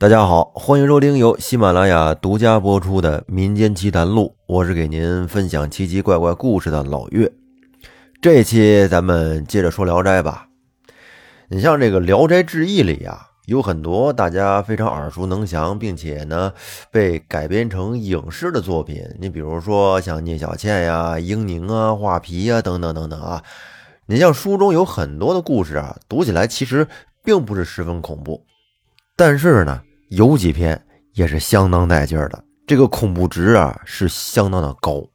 大家好，欢迎收听由喜马拉雅独家播出的《民间奇谈录》，我是给您分享奇奇怪怪故事的老岳。这期咱们接着说《聊斋》吧。你像这个《聊斋志异》里啊，有很多大家非常耳熟能详，并且呢被改编成影视的作品。你比如说像聂小倩呀、英宁啊、画皮呀等等等等啊。你像书中有很多的故事啊，读起来其实并不是十分恐怖，但是呢。有几篇也是相当带劲儿的，这个恐怖值啊是相当的高。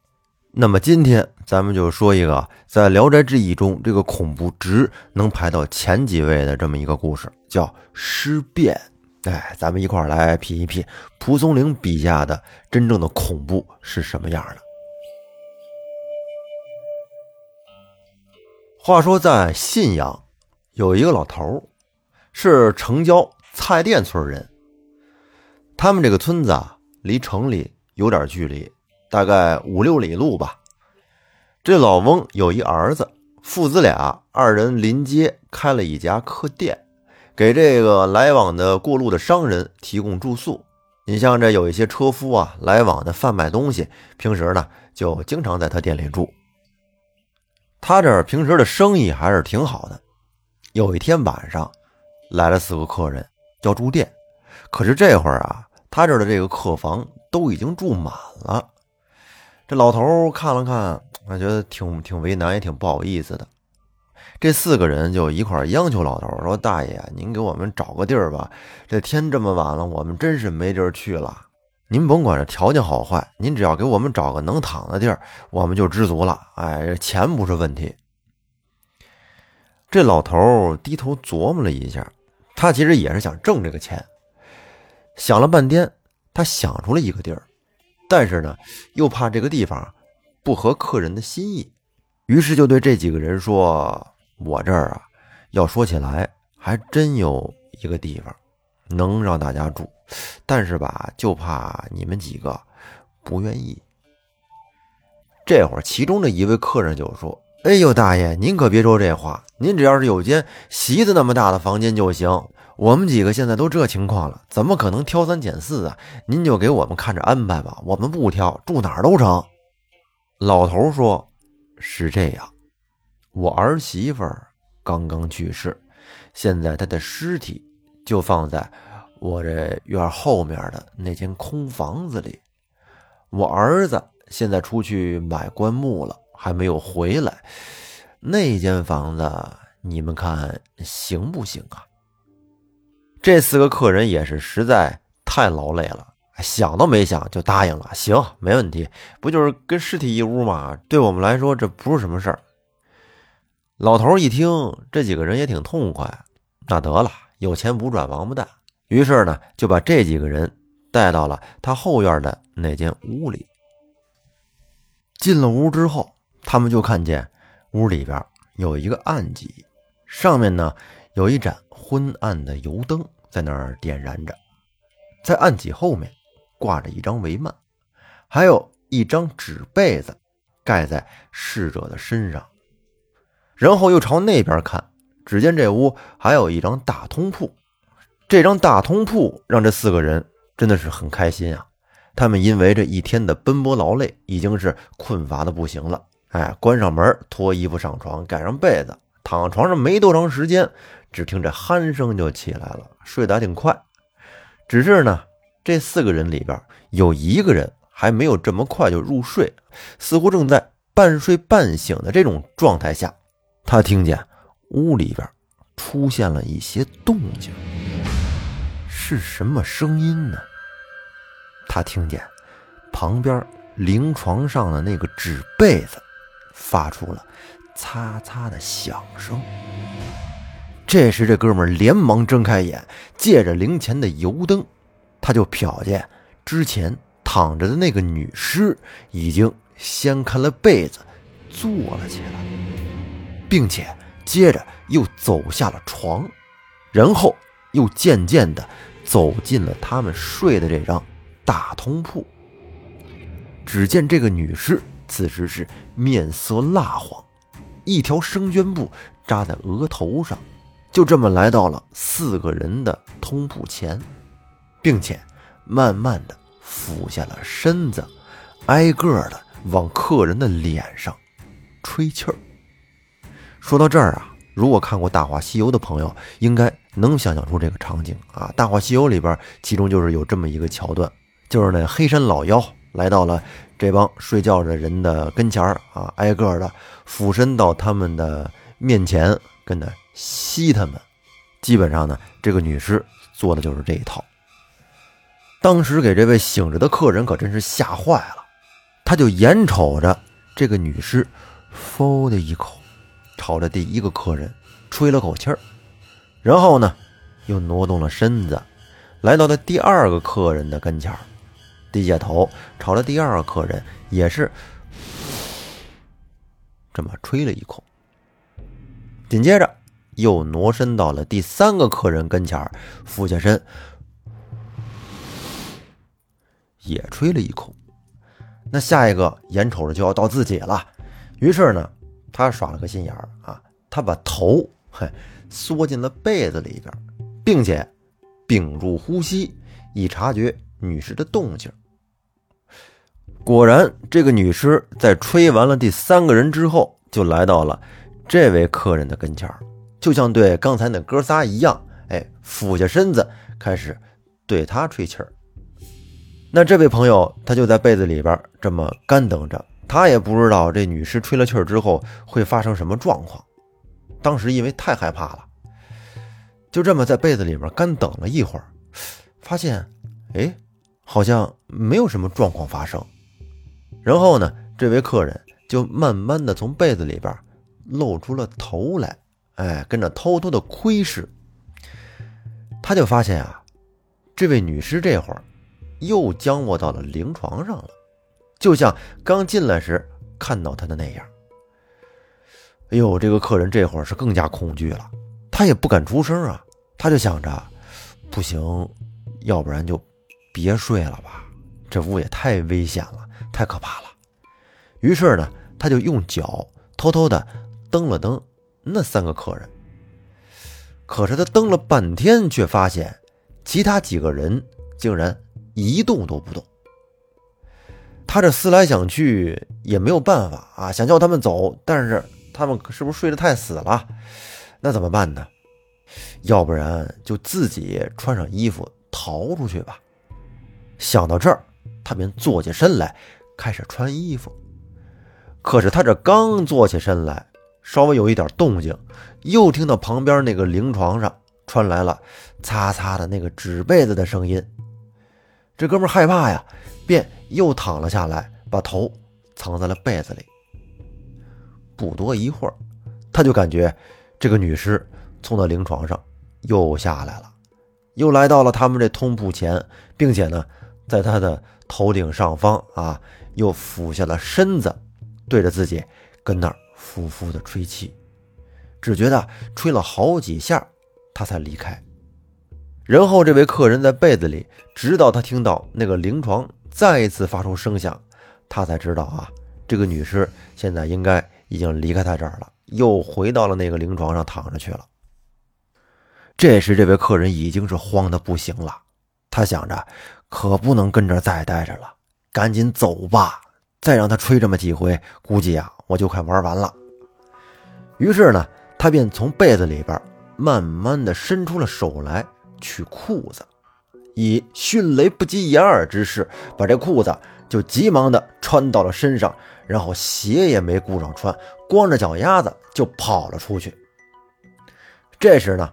那么今天咱们就说一个在《聊斋志异》中这个恐怖值能排到前几位的这么一个故事，叫尸变。哎，咱们一块儿来品一品蒲松龄笔下的真正的恐怖是什么样的。话说在信阳有一个老头儿，是城郊蔡店村人。他们这个村子啊，离城里有点距离，大概五六里路吧。这老翁有一儿子，父子俩二人临街开了一家客店，给这个来往的过路的商人提供住宿。你像这有一些车夫啊，来往的贩卖东西，平时呢就经常在他店里住。他这平时的生意还是挺好的。有一天晚上，来了四个客人要住店。可是这会儿啊，他这儿的这个客房都已经住满了。这老头看了看，他觉得挺挺为难，也挺不好意思的。这四个人就一块央求老头说：“大爷，您给我们找个地儿吧。这天这么晚了，我们真是没地儿去了。您甭管这条件好坏，您只要给我们找个能躺的地儿，我们就知足了。哎，钱不是问题。”这老头低头琢磨了一下，他其实也是想挣这个钱。想了半天，他想出了一个地儿，但是呢，又怕这个地方不合客人的心意，于是就对这几个人说：“我这儿啊，要说起来还真有一个地方能让大家住，但是吧，就怕你们几个不愿意。”这会儿，其中的一位客人就说：“哎呦，大爷，您可别说这话，您只要是有间席子那么大的房间就行。”我们几个现在都这情况了，怎么可能挑三拣四啊？您就给我们看着安排吧，我们不挑，住哪儿都成。老头说：“是这样，我儿媳妇刚刚去世，现在她的尸体就放在我这院后面的那间空房子里。我儿子现在出去买棺木了，还没有回来。那间房子你们看行不行啊？”这四个客人也是实在太劳累了，想都没想就答应了。行，没问题，不就是跟尸体一屋吗？对我们来说这不是什么事儿。老头一听，这几个人也挺痛快，那得了，有钱不赚王八蛋。于是呢，就把这几个人带到了他后院的那间屋里。进了屋之后，他们就看见屋里边有一个案几，上面呢有一盏昏暗的油灯。在那儿点燃着，在案几后面挂着一张帷幔，还有一张纸被子盖在逝者的身上。然后又朝那边看，只见这屋还有一张大通铺。这张大通铺让这四个人真的是很开心啊！他们因为这一天的奔波劳累，已经是困乏的不行了。哎，关上门，脱衣服上床，盖上被子，躺床上没多长时间。只听这鼾声就起来了，睡得还挺快。只是呢，这四个人里边有一个人还没有这么快就入睡，似乎正在半睡半醒的这种状态下，他听见屋里边出现了一些动静。是什么声音呢？他听见旁边灵床上的那个纸被子发出了擦擦的响声。这时，这哥们连忙睁开眼，借着灵前的油灯，他就瞟见之前躺着的那个女尸已经掀开了被子，坐了起来，并且接着又走下了床，然后又渐渐地走进了他们睡的这张大通铺。只见这个女尸此时是面色蜡黄，一条生绢布扎在额头上。就这么来到了四个人的通铺前，并且慢慢的俯下了身子，挨个的往客人的脸上吹气儿。说到这儿啊，如果看过《大话西游》的朋友，应该能想象出这个场景啊，《大话西游》里边，其中就是有这么一个桥段，就是那黑山老妖来到了这帮睡觉的人的跟前儿啊，挨个的俯身到他们的面前，跟那吸他们。基本上呢，这个女尸做的就是这一套。当时给这位醒着的客人可真是吓坏了，他就眼瞅着这个女尸，嗖的一口，朝着第一个客人吹了口气儿，然后呢，又挪动了身子，来到了第二个客人的跟前儿，低下头朝着第二个客人也是这么吹了一口，紧接着。又挪身到了第三个客人跟前，俯下身，也吹了一口。那下一个眼瞅着就要到自己了，于是呢，他耍了个心眼儿啊，他把头嘿缩进了被子里边，并且屏住呼吸，以察觉女尸的动静。果然，这个女尸在吹完了第三个人之后，就来到了这位客人的跟前儿。就像对刚才那哥仨一样，哎，俯下身子开始对他吹气儿。那这位朋友他就在被子里边这么干等着，他也不知道这女尸吹了气儿之后会发生什么状况。当时因为太害怕了，就这么在被子里边干等了一会儿，发现哎，好像没有什么状况发生。然后呢，这位客人就慢慢的从被子里边露出了头来。哎，跟着偷偷的窥视，他就发现啊，这位女尸这会儿又僵卧到了灵床上了，就像刚进来时看到她的那样。哎呦，这个客人这会儿是更加恐惧了，他也不敢出声啊，他就想着，不行，要不然就别睡了吧，这屋也太危险了，太可怕了。于是呢，他就用脚偷偷的蹬了蹬。那三个客人，可是他蹬了半天，却发现其他几个人竟然一动都不动。他这思来想去也没有办法啊，想叫他们走，但是他们是不是睡得太死了？那怎么办呢？要不然就自己穿上衣服逃出去吧。想到这儿，他便坐起身来开始穿衣服。可是他这刚坐起身来，稍微有一点动静，又听到旁边那个灵床上传来了擦擦的那个纸被子的声音。这哥们害怕呀，便又躺了下来，把头藏在了被子里。不多一会儿，他就感觉这个女尸从那灵床上又下来了，又来到了他们这通铺前，并且呢，在他的头顶上方啊，又俯下了身子，对着自己跟那儿。呼呼的吹气，只觉得吹了好几下，他才离开。然后这位客人在被子里，直到他听到那个灵床再一次发出声响，他才知道啊，这个女尸现在应该已经离开他这儿了，又回到了那个灵床上躺着去了。这时，这位客人已经是慌得不行了，他想着，可不能跟这儿再待着了，赶紧走吧。再让他吹这么几回，估计啊，我就快玩完了。于是呢，他便从被子里边慢慢的伸出了手来取裤子，以迅雷不及掩耳之势把这裤子就急忙的穿到了身上，然后鞋也没顾上穿，光着脚丫子就跑了出去。这时呢，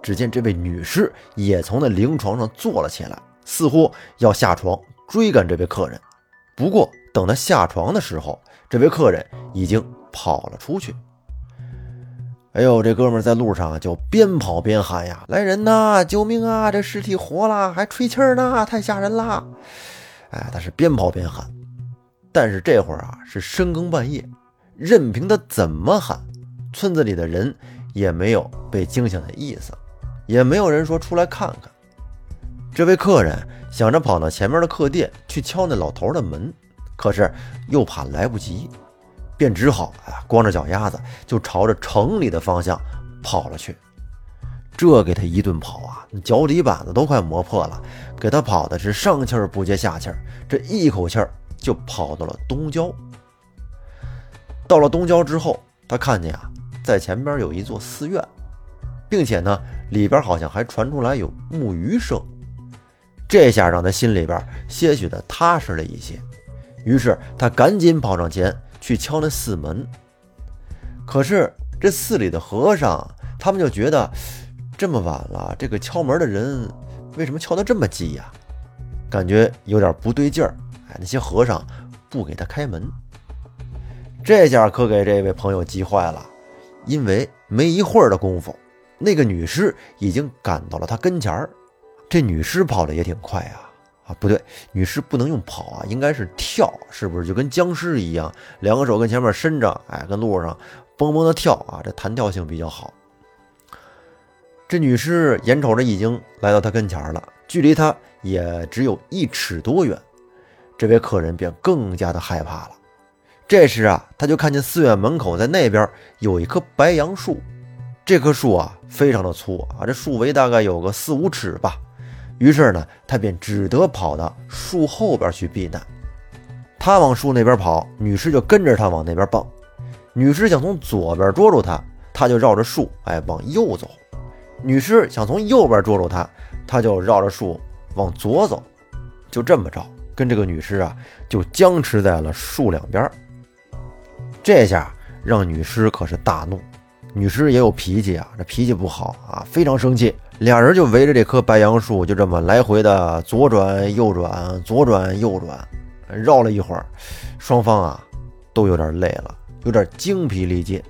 只见这位女士也从那灵床上坐了起来，似乎要下床追赶这位客人。不过，等她下床的时候，这位客人已经跑了出去。哎呦，这哥们在路上就边跑边喊呀：“来人呐，救命啊！这尸体活了，还吹气儿呢，太吓人了！”哎，他是边跑边喊。但是这会儿啊，是深更半夜，任凭他怎么喊，村子里的人也没有被惊醒的意思，也没有人说出来看看。这位客人想着跑到前面的客店去敲那老头的门。可是又怕来不及，便只好啊，光着脚丫子就朝着城里的方向跑了去。这给他一顿跑啊，脚底板子都快磨破了，给他跑的是上气儿不接下气儿，这一口气儿就跑到了东郊。到了东郊之后，他看见啊，在前边有一座寺院，并且呢，里边好像还传出来有木鱼声。这下让他心里边些许的踏实了一些，于是他赶紧跑上前去敲那寺门。可是这寺里的和尚他们就觉得，这么晚了，这个敲门的人为什么敲得这么急呀？感觉有点不对劲儿。哎，那些和尚不给他开门。这下可给这位朋友急坏了，因为没一会儿的功夫，那个女尸已经赶到了他跟前儿。这女尸跑的也挺快啊！啊，不对，女尸不能用跑啊，应该是跳，是不是就跟僵尸一样，两个手跟前面伸着，哎，跟路上蹦蹦的跳啊，这弹跳性比较好。这女尸眼瞅着已经来到他跟前了，距离他也只有一尺多远，这位客人便更加的害怕了。这时啊，他就看见寺院门口在那边有一棵白杨树，这棵树啊非常的粗啊，这树围大概有个四五尺吧。于是呢，他便只得跑到树后边去避难。他往树那边跑，女尸就跟着他往那边蹦。女尸想从左边捉住他，他就绕着树哎往右走；女尸想从右边捉住他，他就绕着树往左走。就这么着，跟这个女尸啊就僵持在了树两边。这下让女尸可是大怒，女尸也有脾气啊，这脾气不好啊，非常生气。俩人就围着这棵白杨树，就这么来回的左转右转，左转右转，绕了一会儿，双方啊都有点累了，有点精疲力尽。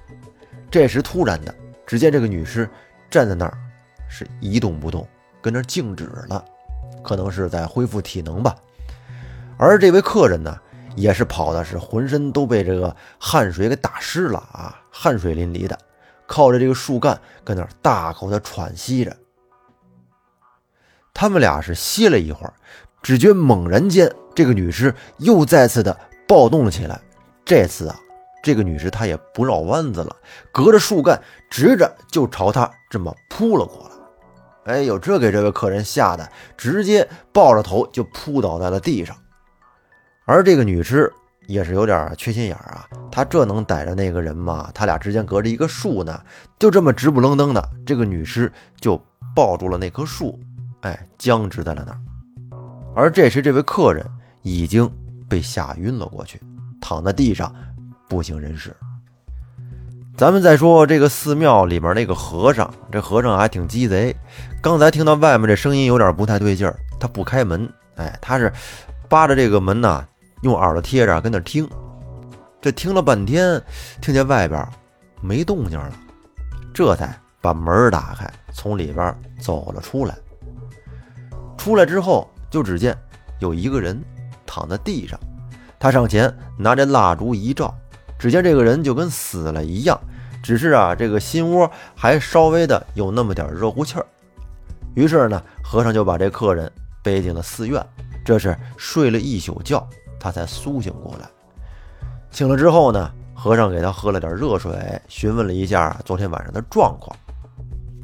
这时突然的，只见这个女尸站在那儿，是一动不动，跟那静止了，可能是在恢复体能吧。而这位客人呢？也是跑的是浑身都被这个汗水给打湿了啊，汗水淋漓的，靠着这个树干跟那儿大口的喘息着。他们俩是歇了一会儿，只觉猛然间这个女尸又再次的暴动了起来。这次啊，这个女尸她也不绕弯子了，隔着树干直着就朝他这么扑了过来。哎呦，这给这位客人吓得直接抱着头就扑倒在了地上。而这个女尸也是有点缺心眼啊，她这能逮着那个人吗？他俩之间隔着一个树呢，就这么直不愣登的，这个女尸就抱住了那棵树，哎，僵直在了那儿。而这时，这位客人已经被吓晕了过去，躺在地上不省人事。咱们再说这个寺庙里面那个和尚，这和尚还挺鸡贼，刚才听到外面这声音有点不太对劲儿，他不开门，哎，他是扒着这个门呢。用耳朵贴着跟那听，这听了半天，听见外边没动静了，这才把门打开，从里边走了出来。出来之后，就只见有一个人躺在地上，他上前拿着蜡烛一照，只见这个人就跟死了一样，只是啊，这个心窝还稍微的有那么点热乎气儿。于是呢，和尚就把这客人背进了寺院，这是睡了一宿觉。他才苏醒过来，醒了之后呢，和尚给他喝了点热水，询问了一下昨天晚上的状况。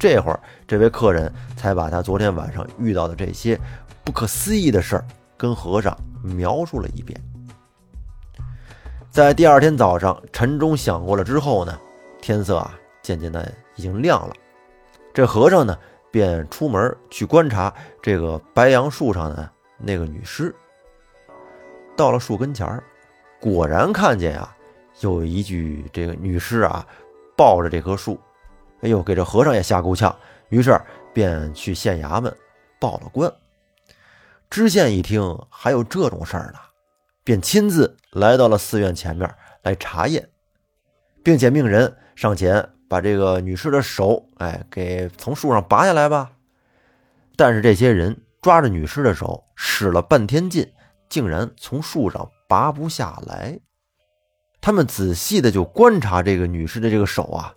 这会儿，这位客人才把他昨天晚上遇到的这些不可思议的事儿跟和尚描述了一遍。在第二天早上，晨钟响过了之后呢，天色啊渐渐的已经亮了。这和尚呢，便出门去观察这个白杨树上的那个女尸。到了树跟前儿，果然看见啊，有一具这个女尸啊，抱着这棵树。哎呦，给这和尚也吓够呛，于是便去县衙门报了官。知县一听还有这种事儿呢，便亲自来到了寺院前面来查验，并且命人上前把这个女尸的手，哎，给从树上拔下来吧。但是这些人抓着女尸的手使了半天劲。竟然从树上拔不下来。他们仔细的就观察这个女尸的这个手啊，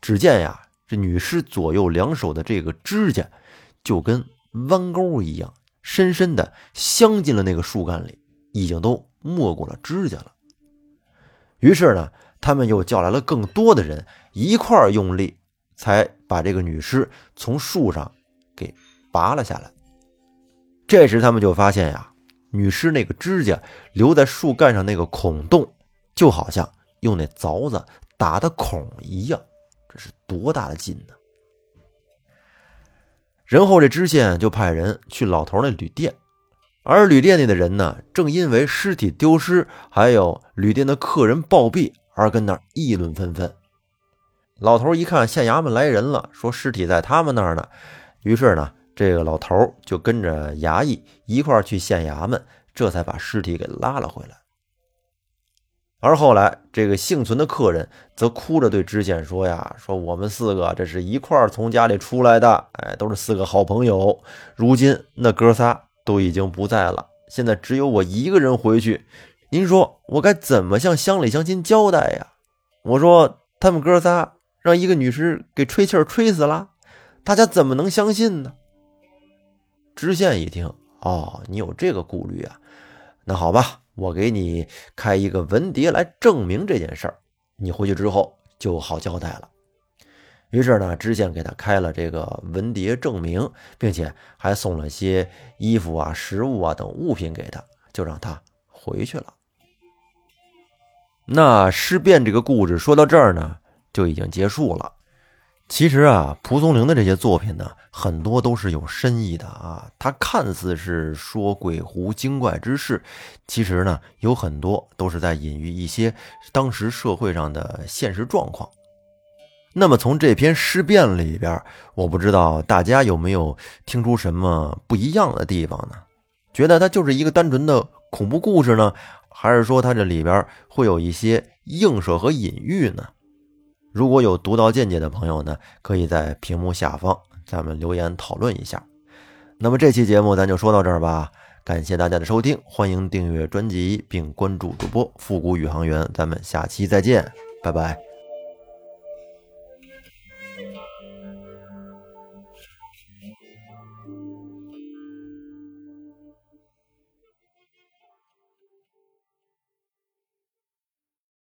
只见呀，这女尸左右两手的这个指甲就跟弯钩一样，深深的镶进了那个树干里，已经都没过了指甲了。于是呢，他们又叫来了更多的人，一块儿用力才把这个女尸从树上给拔了下来。这时他们就发现呀，女尸那个指甲留在树干上那个孔洞，就好像用那凿子打的孔一样，是多大的劲呢？然后这知县就派人去老头那旅店，而旅店里的人呢，正因为尸体丢失，还有旅店的客人暴毙而跟那儿议论纷纷。老头一看县衙门来人了，说尸体在他们那儿呢，于是呢。这个老头就跟着衙役一块去县衙门，这才把尸体给拉了回来。而后来，这个幸存的客人则哭着对知县说：“呀，说我们四个这是一块从家里出来的，哎，都是四个好朋友。如今那哥仨都已经不在了，现在只有我一个人回去。您说我该怎么向乡里乡亲交代呀？我说他们哥仨让一个女尸给吹气儿吹死了，大家怎么能相信呢？”知县一听，哦，你有这个顾虑啊？那好吧，我给你开一个文牒来证明这件事儿，你回去之后就好交代了。于是呢，知县给他开了这个文牒证明，并且还送了些衣服啊、食物啊等物品给他，就让他回去了。那尸变这个故事说到这儿呢，就已经结束了。其实啊，蒲松龄的这些作品呢，很多都是有深意的啊。他看似是说鬼狐精怪之事，其实呢，有很多都是在隐喻一些当时社会上的现实状况。那么从这篇诗变里边，我不知道大家有没有听出什么不一样的地方呢？觉得它就是一个单纯的恐怖故事呢，还是说它这里边会有一些映射和隐喻呢？如果有独到见解的朋友呢，可以在屏幕下方咱们留言讨论一下。那么这期节目咱就说到这儿吧，感谢大家的收听，欢迎订阅专辑并关注主播复古宇航员，咱们下期再见，拜拜。